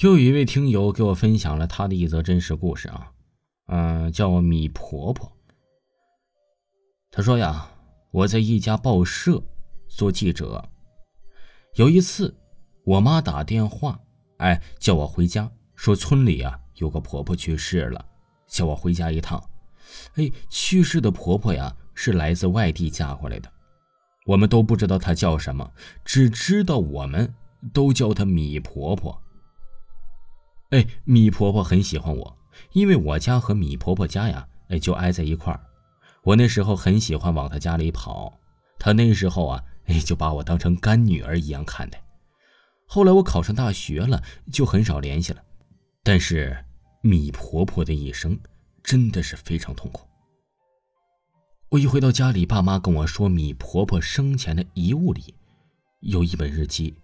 又有一位听友给我分享了他的一则真实故事啊，嗯，叫米婆婆。他说呀，我在一家报社做记者，有一次我妈打电话，哎，叫我回家，说村里啊有个婆婆去世了，叫我回家一趟。哎，去世的婆婆呀是来自外地嫁过来的，我们都不知道她叫什么，只知道我们都叫她米婆婆。哎，米婆婆很喜欢我，因为我家和米婆婆家呀，哎，就挨在一块儿。我那时候很喜欢往她家里跑，她那时候啊，哎，就把我当成干女儿一样看待。后来我考上大学了，就很少联系了。但是米婆婆的一生真的是非常痛苦。我一回到家里，爸妈跟我说，米婆婆生前的遗物里有一本日记，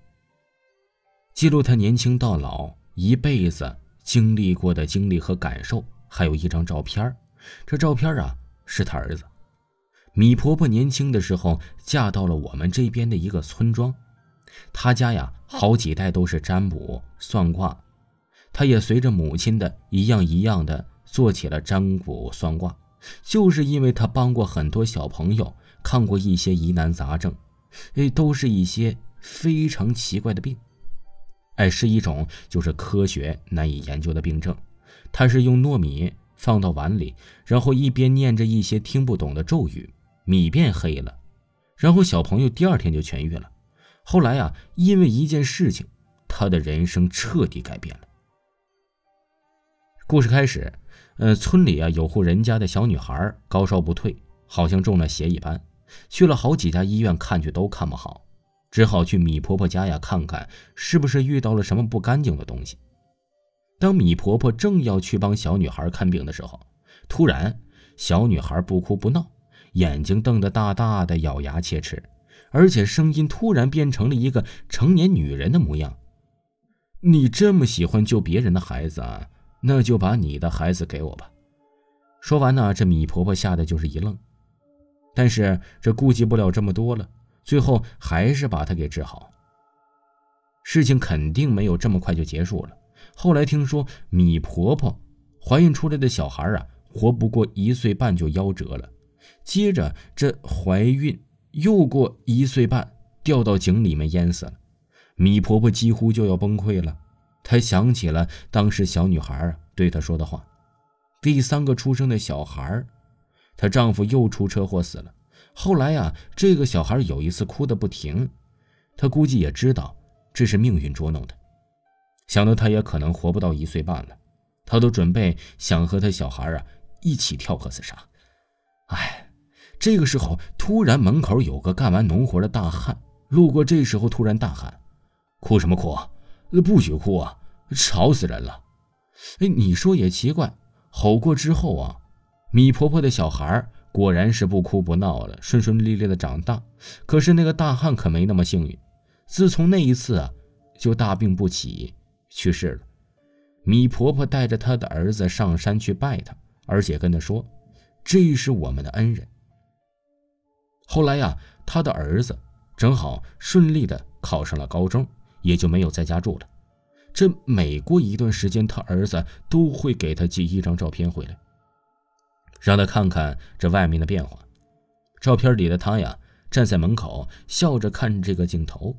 记录她年轻到老。一辈子经历过的经历和感受，还有一张照片这照片啊，是他儿子米婆婆年轻的时候嫁到了我们这边的一个村庄。她家呀，好几代都是占卜算卦，她也随着母亲的一样一样的做起了占卜算卦。就是因为她帮过很多小朋友，看过一些疑难杂症，哎，都是一些非常奇怪的病。哎，是一种就是科学难以研究的病症。他是用糯米放到碗里，然后一边念着一些听不懂的咒语，米变黑了，然后小朋友第二天就痊愈了。后来啊，因为一件事情，他的人生彻底改变了。故事开始，呃，村里啊有户人家的小女孩高烧不退，好像中了邪一般，去了好几家医院看去都看不好。只好去米婆婆家呀看看，是不是遇到了什么不干净的东西。当米婆婆正要去帮小女孩看病的时候，突然小女孩不哭不闹，眼睛瞪得大大的，咬牙切齿，而且声音突然变成了一个成年女人的模样。你这么喜欢救别人的孩子啊？那就把你的孩子给我吧。说完呢，这米婆婆吓得就是一愣，但是这顾及不了这么多了。最后还是把他给治好。事情肯定没有这么快就结束了。后来听说米婆婆怀孕出来的小孩啊，活不过一岁半就夭折了。接着这怀孕又过一岁半，掉到井里面淹死了。米婆婆几乎就要崩溃了。她想起了当时小女孩对她说的话：“第三个出生的小孩，她丈夫又出车祸死了。”后来呀，这个小孩有一次哭得不停，他估计也知道这是命运捉弄的，想到他也可能活不到一岁半了，他都准备想和他小孩啊一起跳河自杀。哎，这个时候突然门口有个干完农活的大汉路过，这时候突然大喊：“哭什么哭？不许哭啊，吵死人了！”哎，你说也奇怪，吼过之后啊，米婆婆的小孩。果然是不哭不闹了，顺顺利利的长大。可是那个大汉可没那么幸运，自从那一次啊，就大病不起，去世了。米婆婆带着她的儿子上山去拜他，而且跟他说：“这是我们的恩人。”后来呀，他的儿子正好顺利的考上了高中，也就没有在家住了。这每过一段时间，他儿子都会给他寄一张照片回来。让他看看这外面的变化。照片里的他呀，站在门口笑着看这个镜头。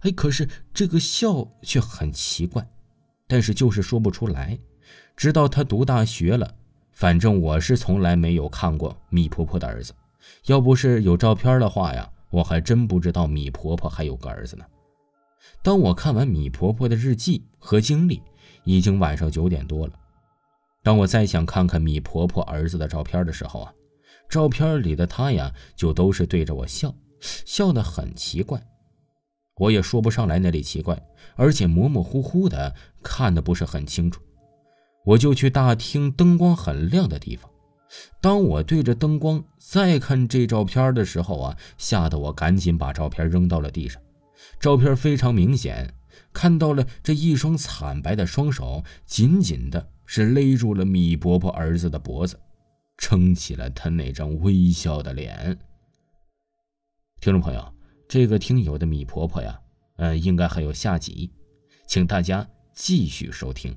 哎，可是这个笑却很奇怪，但是就是说不出来。直到他读大学了，反正我是从来没有看过米婆婆的儿子。要不是有照片的话呀，我还真不知道米婆婆还有个儿子呢。当我看完米婆婆的日记和经历，已经晚上九点多了。当我再想看看米婆婆儿子的照片的时候啊，照片里的他呀，就都是对着我笑，笑得很奇怪，我也说不上来哪里奇怪，而且模模糊糊的看的不是很清楚。我就去大厅灯光很亮的地方，当我对着灯光再看这照片的时候啊，吓得我赶紧把照片扔到了地上。照片非常明显，看到了这一双惨白的双手紧紧的。是勒住了米婆婆儿子的脖子，撑起了他那张微笑的脸。听众朋友，这个听友的米婆婆呀，呃，应该还有下集，请大家继续收听。